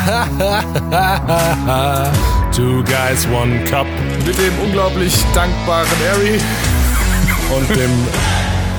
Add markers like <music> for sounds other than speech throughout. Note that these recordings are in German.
<laughs> Two Guys, One Cup. Mit dem unglaublich dankbaren Harry und dem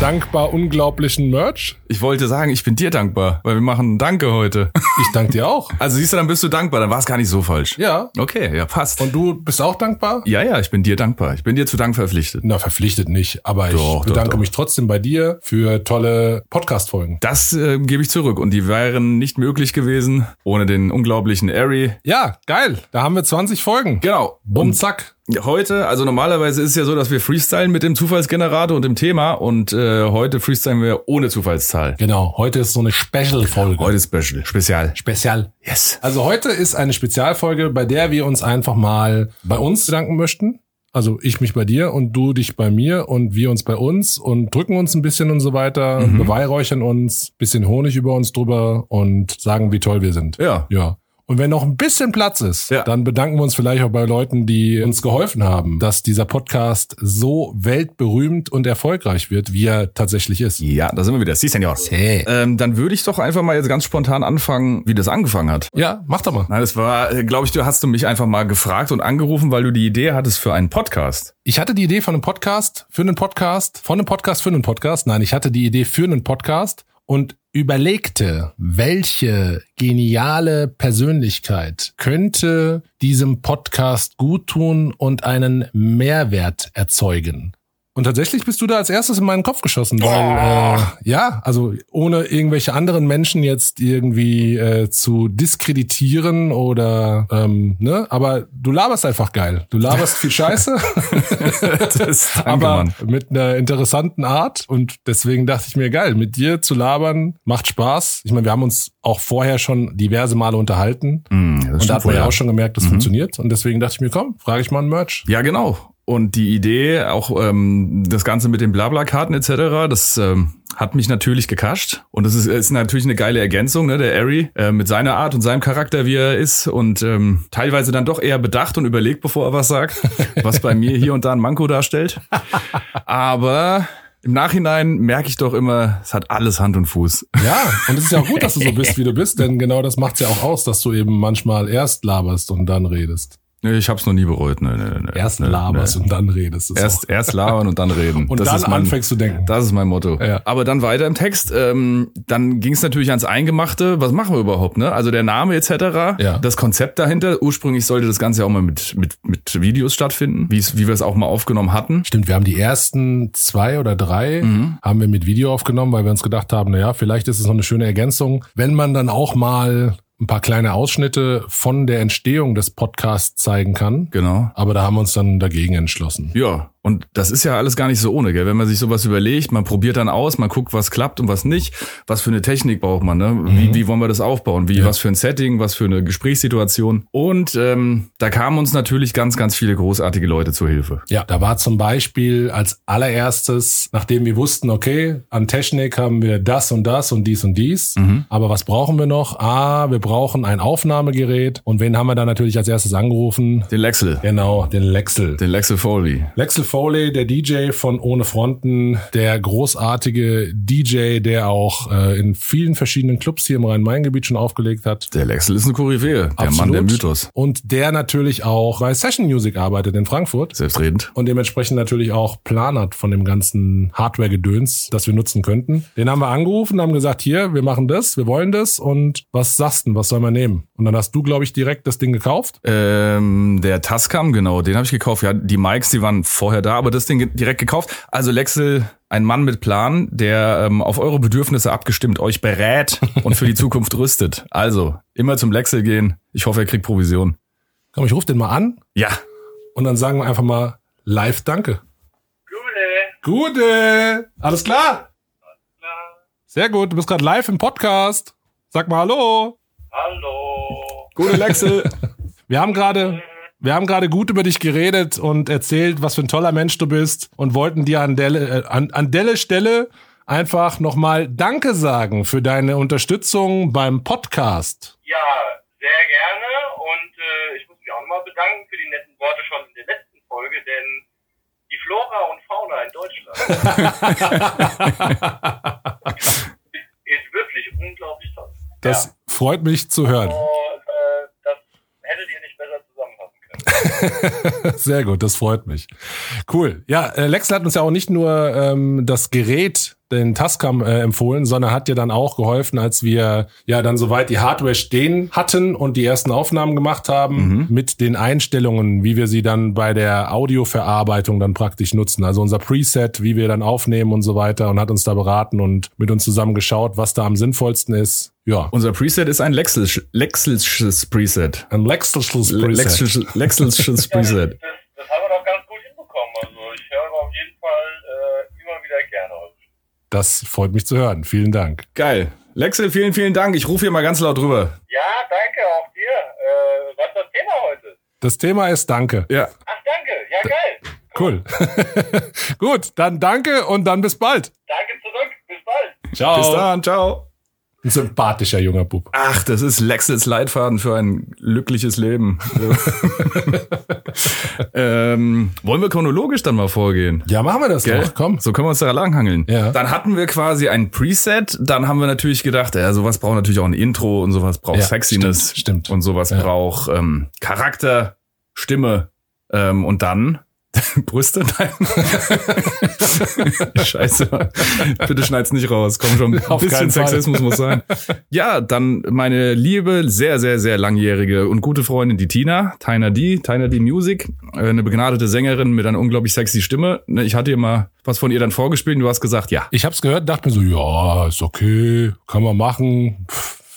dankbar unglaublichen Merch. Ich wollte sagen, ich bin dir dankbar, weil wir machen Danke heute. Ich danke dir auch. <laughs> Also siehst du, dann bist du dankbar, dann war es gar nicht so falsch. Ja. Okay, ja, passt. Und du bist auch dankbar? ja, ja, ich bin dir dankbar. Ich bin dir zu Dank verpflichtet. Na, verpflichtet nicht, aber ich Doch, doch, bedanke doch. mich trotzdem bei dir für tolle Podcast-Folgen. Das äh, gebe ich zurück und die wären nicht möglich gewesen ohne den unglaublichen Ari. Ja, geil. Da haben wir 20 Folgen. Genau. Bumm, zack. Heute, also normalerweise ist es ja so, dass wir freestylen mit dem Zufallsgenerator und dem Thema und äh, heute freestylen wir ohne Zufallszahl. Genau, heute ist so eine Special-Folge. Heute Special, Spezial. Spezial. Yes. Also heute ist eine Spezialfolge, bei der wir uns einfach mal bei uns bedanken möchten. Also ich mich bei dir und du dich bei mir und wir uns bei uns und drücken uns ein bisschen und so weiter, beweihräuchern uns, bisschen Honig über uns drüber und sagen, wie toll wir sind. Ja. Ja. Und wenn noch ein bisschen Platz ist, Ja. dann bedanken wir uns vielleicht auch bei Leuten, die uns geholfen haben, dass dieser Podcast so weltberühmt und erfolgreich wird, wie er tatsächlich ist. Ja, da sind wir wieder. Sie, Senor. Hey. Ähm, dann würde ich doch einfach mal jetzt ganz spontan anfangen, wie das angefangen hat. Ja, mach doch mal. Nein, das war, glaube ich, du hast du mich einfach mal gefragt und angerufen, weil du die Idee hattest für einen Podcast. Ich hatte die Idee von einem Podcast, für einen Podcast, von einem Podcast für einen Podcast. Nein, ich hatte die Idee für einen Podcast und überlegte, welche geniale Persönlichkeit könnte diesem Podcast gut tun und einen Mehrwert erzeugen. Und tatsächlich bist du da als erstes in meinen Kopf geschossen, weil äh, ja, also ohne irgendwelche anderen Menschen jetzt irgendwie äh, zu diskreditieren oder ähm, ne, aber du laberst einfach geil. Du laberst viel Scheiße, <laughs> danke, <laughs> aber Mann. mit einer interessanten Art und deswegen dachte ich mir geil, mit dir zu labern macht Spaß. Ich meine, wir haben uns auch vorher schon diverse Male unterhalten das und da hat man ja auch schon gemerkt, das funktioniert und deswegen dachte ich mir, komm, frage ich mal ein Merch. Ja, genau. Und die Idee, auch ähm, das Ganze mit den Blabla-Karten etc., das ähm, hat mich natürlich gekascht. Und das ist, ist natürlich eine geile Ergänzung, ne? Der Ari äh, mit seiner Art und seinem Charakter, wie er ist. Und ähm, teilweise dann doch eher bedacht und überlegt, bevor er was sagt, <laughs> was bei mir hier und da ein Manko darstellt. Aber im Nachhinein merke ich doch immer, es hat alles Hand und Fuß. Ja, und es ist ja auch gut, dass du so bist, wie du bist, denn genau das macht's ja auch aus, dass du eben manchmal erst laberst und dann redest. Nee, ich hab's noch nie bereut. Nee, nee, nee, Erst nee, laberst nee. und dann redest. Erst, erst labern und dann reden. <laughs> Und das dann ist mein, anfängst zu denken. Das ist mein Motto. Ja. Aber dann weiter im Text. Ähm, dann ging es natürlich ans Eingemachte. Was machen wir überhaupt? Ne? Also der Name etc. Ja. Das Konzept dahinter. Ursprünglich sollte das Ganze auch mal mit mit mit Videos stattfinden, wie wie wir es auch mal aufgenommen hatten. Stimmt, wir haben die ersten zwei oder drei Mhm. haben wir mit Video aufgenommen, weil wir uns gedacht haben, naja, vielleicht ist es noch eine schöne Ergänzung, wenn man dann auch mal ein paar kleine Ausschnitte von der Entstehung des Podcasts zeigen kann. Genau. Aber da haben wir uns dann dagegen entschlossen. Ja, und das ist ja alles gar nicht so ohne, gell? Wenn man sich sowas überlegt, man probiert dann aus, man guckt, was klappt und was nicht. Was für eine Technik braucht man, ne? Wie, wie wollen wir das aufbauen? Wie, was für ein Setting, was für eine Gesprächssituation? Und ähm, da kamen uns natürlich ganz, ganz viele großartige Leute zur Hilfe. Ja, da war zum Beispiel als allererstes, nachdem wir wussten, okay, an Technik haben wir das und das und dies und dies, Mhm. aber was brauchen wir noch? Ah, wir brauchen ein Aufnahmegerät. Und wen haben wir dann natürlich als erstes angerufen? Den Lexel. Genau, den Lexel. Den Lexel Foley. Lexel Foley, der DJ von Ohne Fronten, der großartige DJ, der auch äh, in vielen verschiedenen Clubs hier im Rhein-Main-Gebiet schon aufgelegt hat. Der Lexel ist eine Koryphäe. Der Absolut. Mann der Mythos. Und der natürlich auch bei Session Music arbeitet in Frankfurt. Selbstredend. und dementsprechend natürlich auch Plan hat von dem ganzen Hardware-Gedöns, das wir nutzen könnten. Den haben wir angerufen, haben gesagt, hier, wir machen das, wir wollen das und was sagst du, was soll man nehmen? Und dann hast du, glaube ich, direkt das Ding gekauft. Ähm, der Tascam, genau, den habe ich gekauft. Ja, die Mics, die waren vorher da, aber das Ding direkt gekauft. Also Lexel, ein Mann mit Plan, der ähm, auf eure Bedürfnisse abgestimmt euch berät und für die <laughs> Zukunft rüstet. Also, immer zum Lexel gehen. Ich hoffe, er kriegt Provision. Komm, ich rufe den mal an Ja. und dann sagen wir einfach mal live Danke. Gute. Gute! Alles klar? Sehr gut, du bist gerade live im Podcast. Sag mal Hallo. Hallo. Gute Lexel. <laughs> Wir haben gerade wir haben gerade gut über dich geredet und erzählt, was für ein toller Mensch du bist und wollten dir an der, äh, an, an der Stelle einfach nochmal Danke sagen für deine Unterstützung beim Podcast. Ja, sehr gerne und äh, ich muss mich auch nochmal bedanken für die netten Worte schon in der letzten Folge, denn die Flora und Fauna in Deutschland <laughs> ist wirklich unglaublich toll. Das freut mich zu hören. <laughs> Sehr gut, das freut mich. Cool. Ja, äh, Lexel hat uns ja auch nicht nur ähm, das Gerät, den Tascam äh, empfohlen, sondern hat dir dann auch geholfen, als wir ja dann soweit die Hardware stehen hatten und die ersten Aufnahmen gemacht haben mit den Einstellungen, wie wir sie dann bei der Audioverarbeitung dann praktisch nutzen. Also unser Preset, wie wir dann aufnehmen und so weiter und hat uns da beraten und mit uns zusammen geschaut, was da am sinnvollsten ist. Ja, Unser Preset ist ein Lexelsch- Lexelsches Preset. ein Lexelsches Preset. Lexelsches Lexelsches <laughs> Preset. Das, das haben wir doch ganz gut hinbekommen. Also ich höre auf jeden Fall äh, immer wieder gerne. Das freut mich zu hören. Vielen Dank. Geil. Lexel, vielen, vielen Dank. Ich rufe hier mal ganz laut drüber. Ja, danke auch dir. Äh, was ist das Thema heute? Das Thema ist Danke. Ja. Ach, danke. Ja, geil. Cool. <laughs> Gut, dann danke und dann bis bald. Danke zurück. Bis bald. Ciao. Bis dann. Ciao. Ein sympathischer junger Bub. Ach, das ist Lexels Leitfaden für ein glückliches Leben. <laughs> ähm, wollen wir chronologisch dann mal vorgehen? Ja, machen wir das Gell? doch. Komm. So können wir uns da langhangeln. Ja. Dann hatten wir quasi ein Preset. Dann haben wir natürlich gedacht, ja, sowas braucht natürlich auch ein Intro und sowas braucht Ja, Sexiness. stimmt, stimmt. Und sowas Ja. braucht ähm, Charakter, Stimme. Ähm, und dann <laughs> Brüste? Nein. <laughs> Scheiße. Bitte schneid's nicht raus. Komm schon. Ein Auf bisschen. Sexismus muss sein. Ja, dann meine liebe, sehr, sehr, sehr langjährige und gute Freundin, die Tina, Tina D, Tina D Music, äh, eine begnadete Sängerin mit einer unglaublich sexy Stimme. Ne, Ich hatte ihr mal was von ihr dann vorgespielt und du hast gesagt, ja. Ich hab's gehört, dachte mir so, ja, ist okay, kann man machen,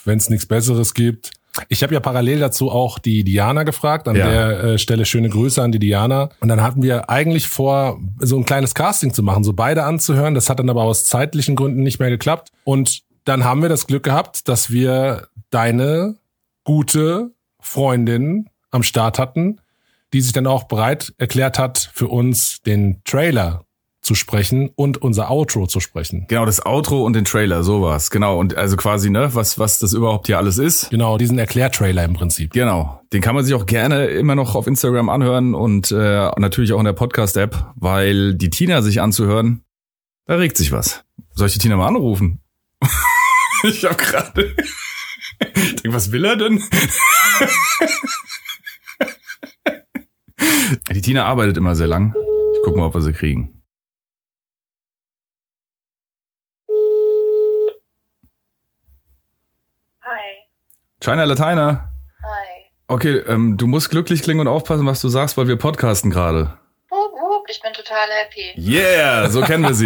wenn es nichts Besseres gibt. Ich habe ja parallel dazu auch die Diana gefragt. An Ja. der äh, Stelle schöne Grüße an die Diana. Und dann hatten wir eigentlich vor, so ein kleines Casting zu machen, so beide anzuhören. Das hat dann aber aus zeitlichen Gründen nicht mehr geklappt. Und dann haben wir das Glück gehabt, dass wir deine gute Freundin am Start hatten, die sich dann auch bereit erklärt hat, für uns den Trailer zu sprechen und unser Outro zu sprechen. Genau, das Outro und den Trailer, sowas. Genau. Und also quasi, ne, was, was das überhaupt hier alles ist. Genau, diesen Erklärtrailer im Prinzip. Genau, den kann man sich auch gerne immer noch auf Instagram anhören und äh, natürlich auch in der Podcast-App, weil die Tina sich anzuhören, da regt sich was. Soll ich die Tina mal anrufen? <laughs> ich hab gerade... Ich <laughs> denk, was will er denn? <laughs> die Tina arbeitet immer sehr lang. Ich guck mal, ob wir sie kriegen. Hi. China Lateiner. Hi. Okay, ähm, du musst glücklich klingen und aufpassen, was du sagst, weil wir podcasten gerade. Ich bin total happy. Yeah, so kennen wir sie.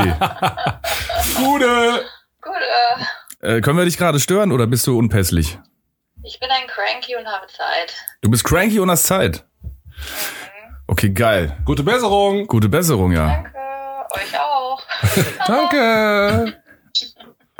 Gute. Gut, äh, Äh, können wir dich gerade stören oder bist du unpässlich? ich bin ein Cranky und habe Zeit. Du bist cranky und hast Zeit. Okay, geil. Gute Besserung. Gute Besserung, ja. Danke, euch auch. <laughs> Danke. <laughs>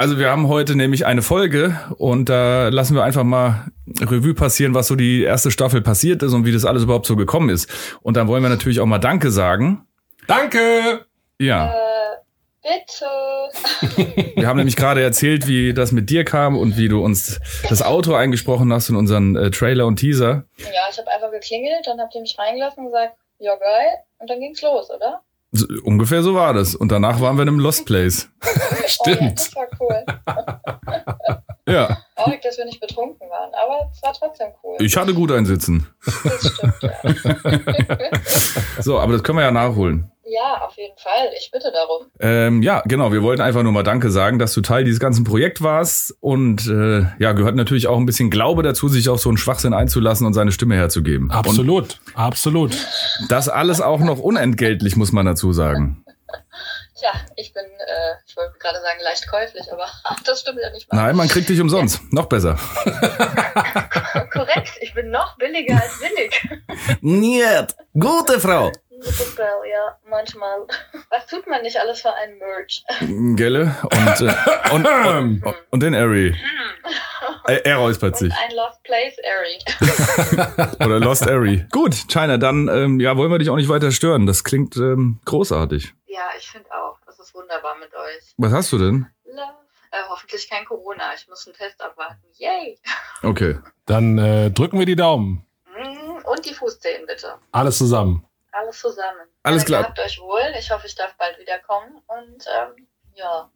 Also wir haben heute nämlich eine Folge und da lassen wir einfach mal Revue passieren, was so die erste Staffel passiert ist und wie das alles überhaupt so gekommen ist. Und dann wollen wir natürlich auch mal Danke sagen. Danke. Ja, Äh, bitte. wir haben nämlich gerade erzählt, wie das mit dir kam und wie du uns das Outro eingesprochen hast in unseren äh, Trailer und Teaser. Ja, ich habe einfach geklingelt, dann habt ihr mich reingelassen und gesagt, ja geil. Und dann ging's los, oder? So, ungefähr so war das. Und danach waren wir in einem Lost Place. <laughs> Oh, ja, Stimmt. das war cool. <laughs> Ja, Traurig, dass wir nicht betrunken waren, aber es war trotzdem cool. ich hatte gut einsitzen. Das stimmt, ja. <laughs> So, aber das können wir ja nachholen. Ja, auf jeden Fall. Ich bitte darum. Ähm, ja, genau. Wir wollten einfach nur mal Danke sagen, dass du Teil dieses ganzen Projekts warst. Und äh, ja, gehört natürlich auch ein bisschen Glaube dazu, sich auf so einen Schwachsinn einzulassen und seine Stimme herzugeben. Absolut. Absolut. Und das alles auch noch unentgeltlich, muss man dazu sagen. Tja, ich bin, äh, ich wollte gerade sagen leicht käuflich, aber <laughs> das stimmt ja nicht. wahr. Nein, man kriegt dich umsonst. Noch besser. <laughs> Korrekt, ich bin noch billiger als billig. Niet. Gute Frau. Super, ja, manchmal. <laughs> Was tut man nicht alles für einen Merch? Gelle. Und, äh, <laughs> und, und, und den Ari. Er, er räuspert sich. Und ein Lost Place Airy. <laughs> Oder Lost Ari. Gut, China, dann ähm, ja, wollen wir dich auch nicht weiter stören. Das klingt ähm, großartig. Ja, ich finde auch. Das ist wunderbar mit euch. Was hast du denn? Love. Äh, hoffentlich kein Corona. Ich muss einen Test abwarten. Yay. Okay. Dann äh, drücken wir die Daumen. Mm, Und die Fußzehen bitte. Alles zusammen. Alles zusammen. Alles Ja, klar. Habt euch wohl. Ich hoffe, ich darf bald wiederkommen. Und ähm, ja.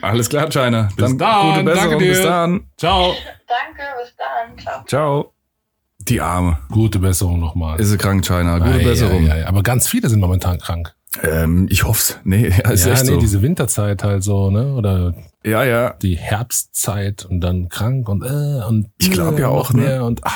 Alles klar, China. Bis dann. Gute Besserung. Danke dir. Bis dann. Ciao. <laughs> Danke, bis dann. Ciao. Ciao. Die Arme. Gute Besserung nochmal. Ist sie krank, China? Gute Ei, Besserung. ei, ei. Aber ganz viele sind momentan krank. Ähm, ich hoff's. Nee, ja, <laughs> ist ja, echt nee, so. diese Winterzeit halt so, ne? Oder ja, ja. die Herbstzeit und dann krank und äh, und Ich glaub ja äh, auch, noch ne? mehr und ah,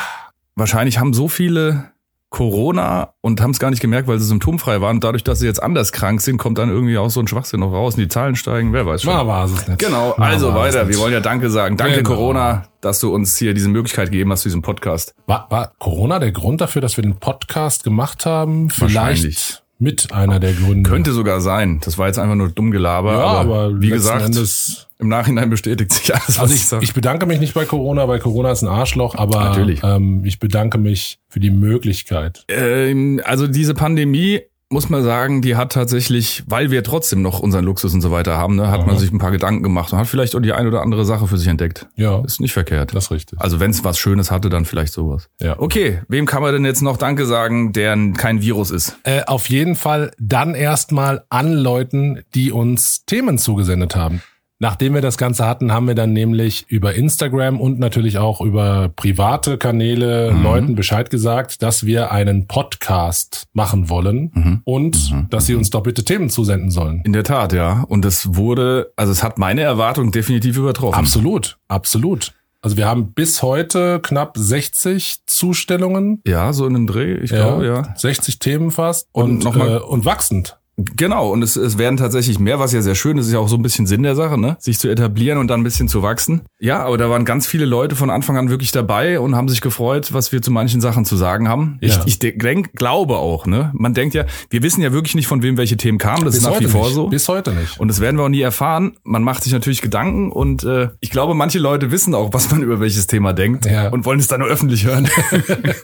Wahrscheinlich haben so viele Corona und haben es gar nicht gemerkt, weil sie symptomfrei waren. Dadurch, dass sie jetzt anders krank sind, kommt dann irgendwie auch so ein Schwachsinn noch raus und die Zahlen steigen. Wer weiß schon. mal war es nicht. Genau, also war weiter. Wir wollen ja Danke sagen. Danke Genau. Corona, dass du uns hier diese Möglichkeit gegeben hast zu diesem Podcast. War, war Corona der Grund dafür, dass wir den Podcast gemacht haben? Wahrscheinlich. Vielleicht mit einer der Gründe. Könnte sogar sein. Das war jetzt einfach nur dumm Gelaber. ja, aber, aber wie gesagt, Endes, im Nachhinein bestätigt sich alles, was also ich sage. ich bedanke mich nicht bei Corona, weil Corona ist ein Arschloch, aber Natürlich. Ähm, ich bedanke mich für die Möglichkeit. Ähm, also diese Pandemie, muss man sagen, die hat tatsächlich, weil wir trotzdem noch unseren Luxus und so weiter haben, ne, hat man Mhm. sich ein paar Gedanken gemacht und hat vielleicht auch die ein oder andere Sache für sich entdeckt. Ja, Ist nicht verkehrt. das ist richtig. Also wenn es was Schönes hatte, dann vielleicht sowas. Ja. Okay, wem kann man denn jetzt noch Danke sagen, der kein Virus ist? Äh, auf jeden Fall dann erstmal an Leuten, die uns Themen zugesendet haben. Nachdem wir das Ganze hatten, haben wir dann nämlich über Instagram und natürlich auch über private Kanäle Mhm. Leuten Bescheid gesagt, dass wir einen Podcast machen wollen Mhm. und dass sie uns doch bitte Themen zusenden sollen. In der Tat, ja. Und es wurde, also es hat meine Erwartung definitiv übertroffen. Absolut, absolut. Also wir haben bis heute knapp 60 Zustellungen. Ja, so in einem Dreh, ich glaube, ja. 60 Themen fast Und und, äh, und wachsend. Genau, und es, es werden tatsächlich mehr, was ja sehr schön ist, ist ja auch so ein bisschen Sinn der Sache, ne? Sich zu etablieren und dann ein bisschen zu wachsen. Ja, aber da waren ganz viele Leute von Anfang an wirklich dabei und haben sich gefreut, was wir zu manchen Sachen zu sagen haben. Ja. Ich, ich denk, glaube auch, ne? Man denkt ja, wir wissen ja wirklich nicht, von wem welche Themen kamen. Das ist nach wie vor nicht. so. Bis heute nicht. Und das werden wir auch nie erfahren. Man macht sich natürlich Gedanken und äh, ich glaube, manche Leute wissen auch, was man über welches Thema denkt Ja. und wollen es dann nur öffentlich hören.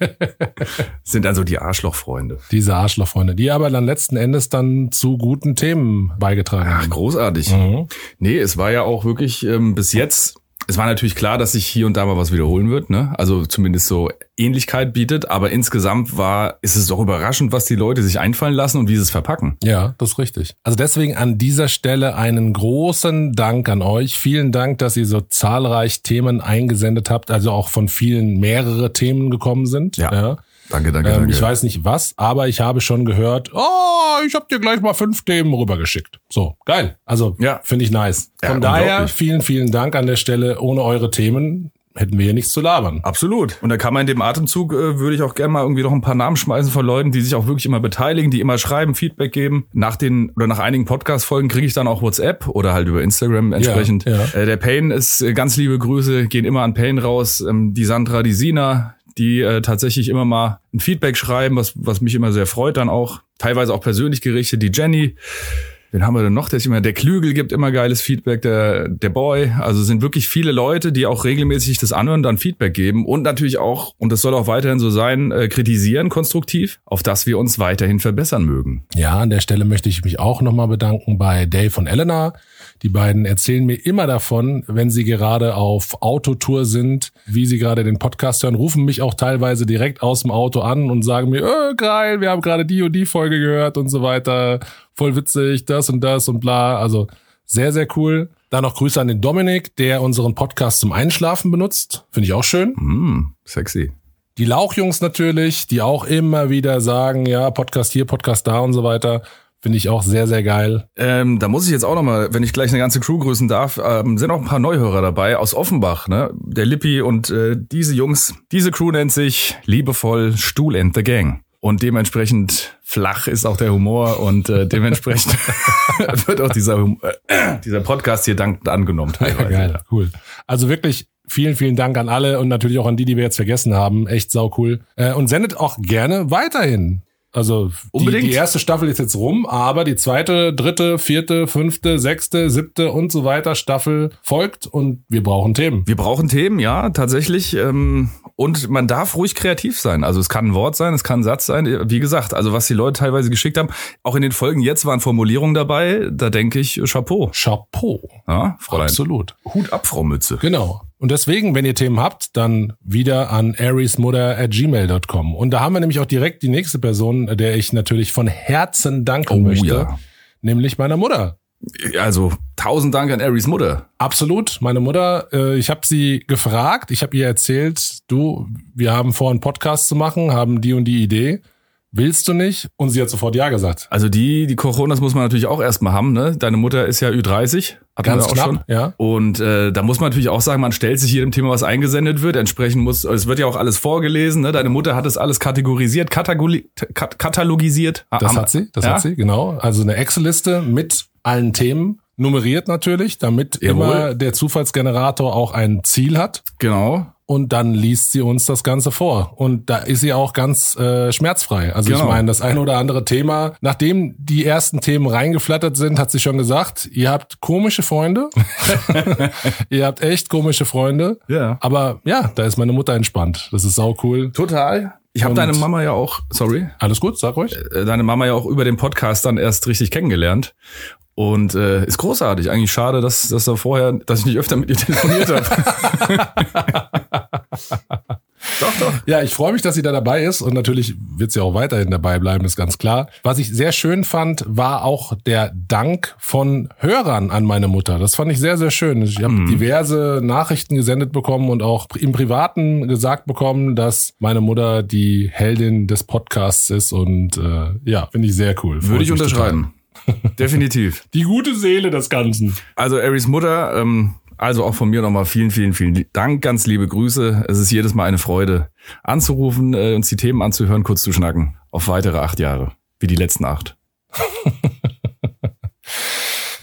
<laughs> Sind dann so die Arschlochfreunde. Diese Arschlochfreunde, die aber dann letzten Endes dann zu guten Themen beigetragen Ach, haben. großartig. Mhm. Nee, es war ja auch wirklich ähm, bis jetzt, es war natürlich klar, dass sich hier und da mal was wiederholen wird, ne? Also zumindest so Ähnlichkeit bietet, aber insgesamt war, ist es doch überraschend, was die Leute sich einfallen lassen und wie sie es verpacken. Ja, das ist richtig. Also deswegen an dieser Stelle einen großen Dank an euch. Vielen Dank, dass ihr so zahlreich Themen eingesendet habt, also auch von vielen mehrere Themen gekommen sind. Ja. Danke, danke, Ähm, danke. ich weiß nicht was, aber ich habe schon gehört, oh, ich habe dir gleich mal fünf Themen rübergeschickt. So, geil. Also Ja. finde ich nice. Ja, Von daher unglaublich. vielen, vielen Dank an der Stelle. Ohne eure Themen hätten wir hier nichts zu labern. Absolut. Und da kann man in dem Atemzug, äh, würde ich auch gerne mal irgendwie noch ein paar Namen schmeißen von Leuten, die sich auch wirklich immer beteiligen, die immer schreiben, Feedback geben. Nach den oder nach einigen Podcast-Folgen kriege ich dann auch WhatsApp oder halt über Instagram entsprechend. ja. Äh, der Payne ist äh, ganz liebe Grüße, gehen immer an Payne raus. Ähm, die Sandra, die Sina, die äh, tatsächlich immer mal ein Feedback schreiben, was, was mich immer sehr freut dann auch. Teilweise auch persönlich gerichtet. Die Jenny, Wen haben wir denn noch? Der ist immer, der Klügel gibt immer geiles Feedback, der, der Boy. Also sind wirklich viele Leute, die auch regelmäßig das anhören, dann Feedback geben und natürlich auch, und das soll auch weiterhin so sein, äh, kritisieren konstruktiv, auf dass wir uns weiterhin verbessern mögen. Ja, an der Stelle möchte ich mich auch nochmal bedanken bei Dave und Elena. Die beiden erzählen mir immer davon, wenn sie gerade auf Autotour sind, wie sie gerade den Podcast hören, rufen mich auch teilweise direkt aus dem Auto an und sagen mir, äh, geil, wir haben gerade die und die Folge gehört und so weiter. Voll witzig, das und das und bla. Also sehr, sehr cool. Dann noch Grüße an den Dominik, der unseren Podcast zum Einschlafen benutzt. Finde ich auch schön. Hm, sexy. Die Lauchjungs natürlich, die auch immer wieder sagen, ja, Podcast hier, Podcast da und so weiter. Finde ich auch sehr, sehr geil. Ähm, da muss ich jetzt auch noch mal, wenn ich gleich eine ganze Crew grüßen darf, ähm, sind auch ein paar Neuhörer dabei aus Offenbach, ne? Der Lippi und äh, diese Jungs. Diese Crew nennt sich liebevoll Stuhl and the Gang. Und dementsprechend flach ist auch der Humor und äh, dementsprechend <laughs> wird auch dieser, äh, dieser Podcast hier dankend angenommen teilweise. <laughs> Geil, cool. Also wirklich vielen, vielen Dank an alle und natürlich auch an die, die wir jetzt vergessen haben. Echt sau cool. Äh, und sendet auch gerne weiterhin. Also die, Unbedingt. die erste Staffel ist jetzt rum, aber die zweite, dritte, vierte, fünfte, sechste, siebte und so weiter Staffel folgt und wir brauchen Themen. Wir brauchen Themen, ja, tatsächlich. Ähm, und man darf ruhig kreativ sein. Also es kann ein Wort sein, es kann ein Satz sein. Wie gesagt, also was die Leute teilweise geschickt haben, auch in den Folgen jetzt waren Formulierungen dabei, da denke ich, Chapeau. Chapeau. Ja, Fräulein. Absolut. Hut ab, Frau Mütze. Genau. Und deswegen, wenn ihr Themen habt, dann wieder an ariesmutter at gmail.com. Und da haben wir nämlich auch direkt die nächste Person, der ich natürlich von Herzen danken Oh, möchte. ja. Nämlich meiner Mutter. Also tausend Dank an Aries Mutter. Absolut. Meine Mutter, äh, ich habe sie gefragt, ich habe ihr erzählt, du, wir haben vor, einen Podcast zu machen, haben die und die Idee. Willst du nicht? Und sie hat sofort Ja gesagt. Also die, die Coronas muss man natürlich auch erstmal haben, ne? Deine Mutter ist ja Ü30. Hatten Ganz auch knapp, schon. ja. Und äh, da muss man natürlich auch sagen, man stellt sich jedem Thema, was eingesendet wird. Entsprechend muss, es wird ja auch alles vorgelesen. Ne? Deine Mutter hat es alles kategorisiert, katagoli- kat katalogisiert. Das Am- hat sie, das ja? hat sie, genau. Also eine Excel-Liste mit allen Themen, nummeriert natürlich, damit Jawohl. immer der Zufallsgenerator auch ein Ziel hat. Genau. Und dann liest sie uns das Ganze vor. Und da ist sie auch ganz äh, schmerzfrei. Also ich Genau. meine, das ein oder andere Thema, nachdem die ersten Themen reingeflattert sind, hat sie schon gesagt, ihr habt komische Freunde. <laughs> ihr habt echt komische Freunde. Ja. Aber ja, da ist meine Mutter entspannt. Das ist sau cool. Total. Ich habe deine Mama ja auch, sorry, Alles gut, sag ruhig. äh, deine Mama ja auch über den Podcast dann erst richtig kennengelernt. Und äh, ist großartig. Eigentlich schade, dass, dass da vorher, dass ich nicht öfter mit ihr telefoniert habe. <laughs> doch, doch. Ja, ich freue mich, dass sie da dabei ist und natürlich wird sie auch weiterhin dabei bleiben, ist ganz klar. Was ich sehr schön fand, war auch der Dank von Hörern an meine Mutter. Das fand ich sehr, sehr schön. Ich habe diverse Nachrichten gesendet bekommen und auch im Privaten gesagt bekommen, dass meine Mutter die Heldin des Podcasts ist und äh, ja, finde ich sehr cool. Würde ich unterschreiben. <laughs> Definitiv. Die gute Seele des Ganzen. Also Aries Mutter, ähm, also auch von mir nochmal vielen, vielen, vielen Dank, ganz liebe Grüße. Es ist jedes Mal eine Freude, anzurufen, äh, uns die Themen anzuhören, kurz zu schnacken. Auf weitere acht Jahre, wie die letzten acht. <laughs>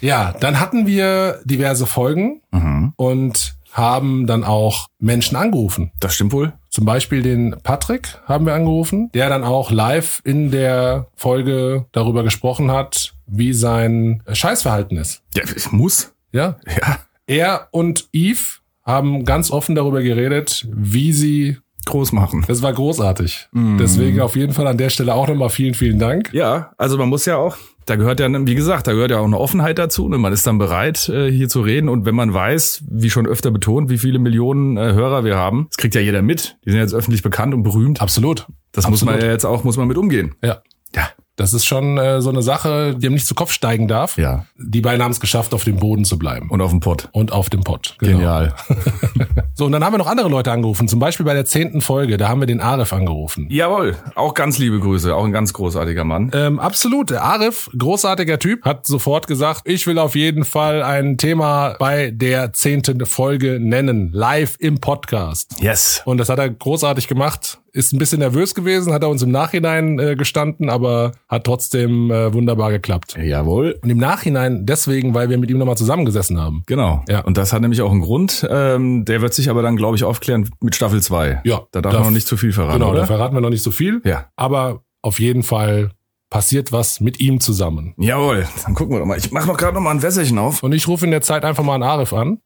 Ja, dann hatten wir diverse Folgen Mhm. und haben dann auch Menschen angerufen. Das stimmt wohl. Zum Beispiel den Patrick haben wir angerufen, der dann auch live in der Folge darüber gesprochen hat, wie sein Scheißverhalten ist. Ja, ich muss. Ja. Ja, Er und Yves haben ganz offen darüber geredet, wie sie, groß machen. das war großartig. Deswegen auf jeden Fall an der Stelle auch nochmal vielen, vielen Dank. Ja, also man muss ja auch, da gehört ja, wie gesagt, da gehört ja auch eine Offenheit dazu. Ne? Man ist dann bereit, äh, hier zu reden. Und wenn man weiß, wie schon öfter betont, wie viele Millionen äh, Hörer wir haben, das kriegt ja jeder mit. Die sind jetzt öffentlich bekannt und berühmt. Absolut. Das muss man Absolut. ja jetzt auch, muss man mit umgehen. Ja. Ja. Das ist schon äh, so eine Sache, die ihm nicht zu Kopf steigen darf. Ja. Die beiden haben es geschafft, auf dem Boden zu bleiben. Und auf dem Pott. Und auf dem Pott. Genau. Genial. <laughs> So, und dann haben wir noch andere Leute angerufen. Zum Beispiel bei der zehnten Folge, da haben wir den Arif angerufen. Jawohl, auch ganz liebe Grüße, auch ein ganz großartiger Mann. Ähm, absolut. Der Arif, großartiger Typ, hat sofort gesagt, ich will auf jeden Fall ein Thema bei der zehnten Folge nennen, live im Podcast. Yes. Und das hat er großartig gemacht. Ist ein bisschen nervös gewesen, hat er uns im Nachhinein äh, gestanden, aber hat trotzdem äh, wunderbar geklappt. Jawohl. Und im Nachhinein deswegen, weil wir mit ihm nochmal zusammengesessen haben. Genau. Ja. Und das hat nämlich auch einen Grund. Ähm, der wird sich aber dann, glaube ich, aufklären mit Staffel 2. Ja, Da darf man noch nicht zu viel verraten, Genau, da oder? verraten wir noch nicht so viel. Ja. Aber auf jeden Fall passiert was mit ihm zusammen. Jawohl. Dann gucken wir doch mal. Ich mach noch gerade noch mal ein Wässerchen auf. Und ich rufe in der Zeit einfach mal einen Arif an.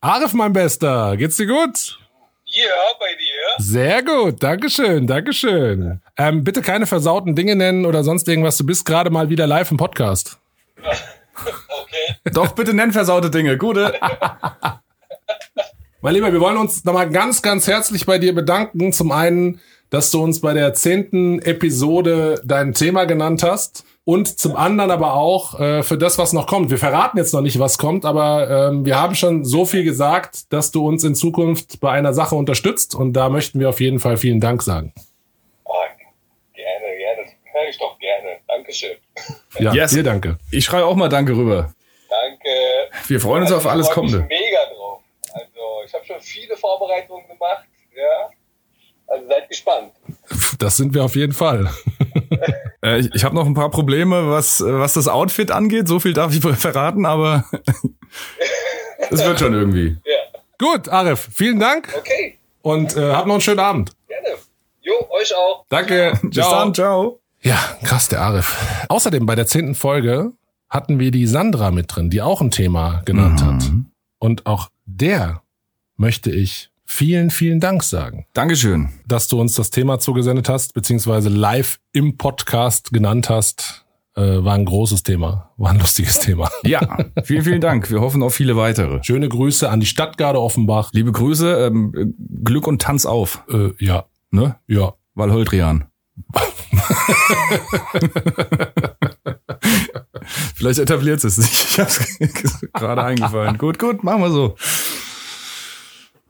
Arif, mein Bester, geht's dir gut? Ja, bei dir. Sehr gut, Dankeschön, Dankeschön. Ähm, bitte keine versauten Dinge nennen oder sonst irgendwas. Du bist gerade mal wieder live im Podcast. <laughs> Okay. Doch, bitte nenn versaute Dinge. Gute. <laughs> Mein Lieber, wir wollen uns nochmal ganz, ganz herzlich bei dir bedanken. Zum einen, dass du uns bei der zehnten Episode dein Thema genannt hast. Und zum anderen aber auch äh, für das, was noch kommt. Wir verraten jetzt noch nicht, was kommt, aber ähm, wir haben schon so viel gesagt, dass du uns in Zukunft bei einer Sache unterstützt. Und da möchten wir auf jeden Fall vielen Dank sagen. Oh, gerne, gerne. Das höre ich doch gerne. Dankeschön. Ja, Yes. dir danke. Ich schreibe auch mal Danke rüber. Danke. Wir freuen uns Also, auf ich alles Kommende. mega drauf. Also, ich habe schon viele Vorbereitungen gemacht. Ja. Also seid gespannt. Das sind wir auf jeden Fall. <laughs> Äh, ich ich habe noch ein paar Probleme, was, was das Outfit angeht. So viel darf ich <laughs> verraten, aber <laughs> es wird schon irgendwie. Ja. Gut, Arif, vielen Dank Okay. und äh, habt noch einen schönen Abend. Gerne. Jo, euch auch. Danke. Bis dann, ciao. Ja, krass, der Arif. Außerdem bei der zehnten Folge hatten wir die Sandra mit drin, die auch ein Thema genannt hat. Und auch der möchte ich vielen, vielen Dank sagen, Dankeschön. dass du uns das Thema zugesendet hast, beziehungsweise live im Podcast genannt hast. Äh, war ein großes Thema, war ein lustiges <laughs> Thema. Ja, vielen, vielen Dank. Wir hoffen auf viele weitere. Schöne Grüße an die Stadtgarde Offenbach. Liebe Grüße, ähm, Glück und Tanz auf, Äh, ja, ne? ja. Walholdrian. <laughs> Vielleicht etabliert es sich. Ich hab's <laughs> gerade eingefallen. Gut, gut, machen wir so.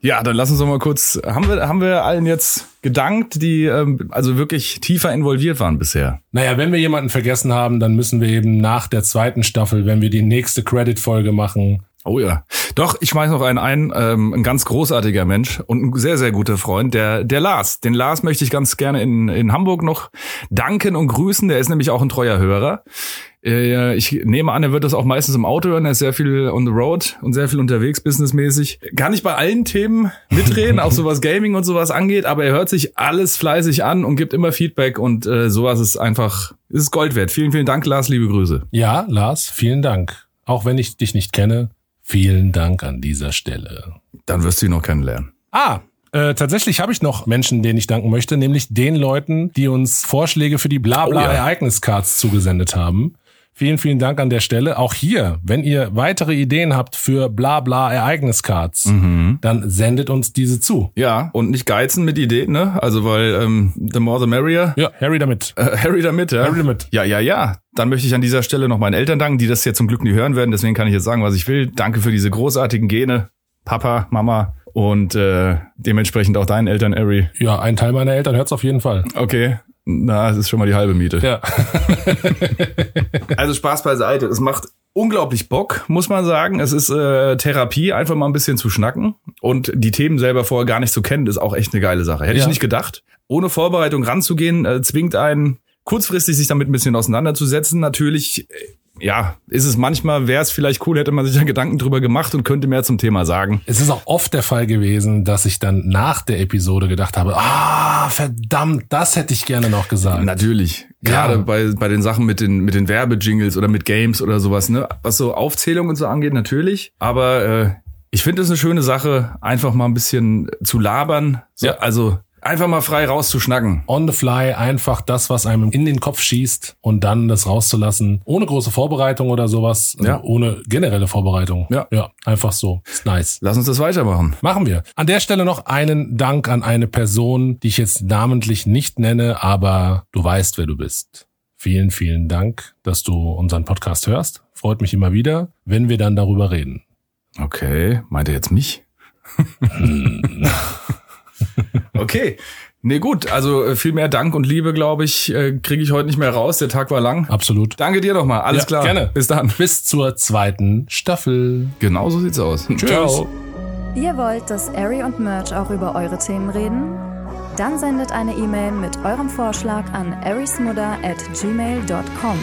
Ja, dann lass uns doch mal kurz. Haben wir, haben wir allen jetzt gedankt, die ähm, also wirklich tiefer involviert waren bisher? Naja, wenn wir jemanden vergessen haben, dann müssen wir eben nach der zweiten Staffel, wenn wir die nächste Credit-Folge machen, Oh ja. Doch, ich schmeiß noch einen ein, ähm, ein ganz großartiger Mensch und ein sehr, sehr guter Freund, der, der Lars. Den Lars möchte ich ganz gerne in, in Hamburg noch danken und grüßen. Der ist nämlich auch ein treuer Hörer. Äh, ich nehme an, er wird das auch meistens im Auto hören. Er ist sehr viel on the road und sehr viel unterwegs, businessmäßig. Kann nicht bei allen Themen mitreden, auch so was Gaming und sowas angeht, aber er hört sich alles fleißig an und gibt immer Feedback und äh, sowas ist einfach, ist Gold wert. Vielen, vielen Dank, Lars. Liebe Grüße. Ja, Lars, vielen Dank. Auch wenn ich dich nicht kenne, Vielen Dank an dieser Stelle. Dann wirst du ihn noch kennenlernen. Ah, äh, tatsächlich habe ich noch Menschen, denen ich danken möchte, nämlich den Leuten, die uns Vorschläge für die Blabla-Ereigniscards zugesendet haben. Vielen, vielen Dank an der Stelle. Auch hier, wenn ihr weitere Ideen habt für Blabla Ereigniscards, mhm. dann sendet uns diese zu. Ja, und nicht geizen mit Ideen, ne? Also weil ähm, the more the merrier. Ja, Harry damit. Äh, Harry damit, ja. Harry damit. Ja, ja, ja. Dann möchte ich an dieser Stelle noch meinen Eltern danken, die das jetzt zum Glück nie hören werden. Deswegen kann ich jetzt sagen, was ich will. Danke für diese großartigen Gene. Papa, Mama, und äh, dementsprechend auch deinen Eltern, Harry. Ja, ein Teil meiner Eltern hört's auf jeden Fall. Okay, na, es ist schon mal die halbe Miete. Ja. <laughs> also Spaß beiseite. Es macht unglaublich Bock, muss man sagen. Es ist äh, Therapie, einfach mal ein bisschen zu schnacken. Und die Themen selber vorher gar nicht zu kennen, ist auch echt eine geile Sache. Hätte ja. ich nicht gedacht. Ohne Vorbereitung ranzugehen, äh, zwingt einen kurzfristig sich damit ein bisschen auseinanderzusetzen. Natürlich äh, ja, ist es manchmal, wäre es vielleicht cool, hätte man sich ja Gedanken drüber gemacht und könnte mehr zum Thema sagen. Es ist auch oft der Fall gewesen, dass ich dann nach der Episode gedacht habe, ah, verdammt, das hätte ich gerne noch gesagt. Natürlich. Gerade ja. bei, bei den Sachen mit den, mit den Werbejingles oder mit Games oder sowas, ne? Was so Aufzählung und so angeht, natürlich. Aber äh, ich finde es eine schöne Sache, einfach mal ein bisschen zu labern. So, ja. Also Einfach mal frei rauszuschnacken. On the fly, einfach das, was einem in den Kopf schießt und dann das rauszulassen. Ohne große Vorbereitung oder sowas. Also ja. Ohne generelle Vorbereitung. Ja. Ja, einfach so. Ist nice. Lass uns das weitermachen. Machen wir. An der Stelle noch einen Dank an eine Person, die ich jetzt namentlich nicht nenne, aber du weißt, wer du bist. Vielen, vielen Dank, dass du unseren Podcast hörst. Freut mich immer wieder, wenn wir dann darüber reden. Okay, meint er jetzt mich? <laughs> <laughs> <laughs> Okay. Nee, gut, also äh, viel mehr Dank und Liebe, glaube ich, äh, kriege ich heute nicht mehr raus. Der Tag war lang. Absolut. Danke dir nochmal. Alles ja, klar. Gerne. Bis dann. Bis zur zweiten Staffel. Genau so sieht's aus. Tschüss. Ciao. Ihr wollt, dass Ari und Merch auch über eure Themen reden? Dann sendet eine E-Mail mit eurem Vorschlag an arismudder at gmail.com.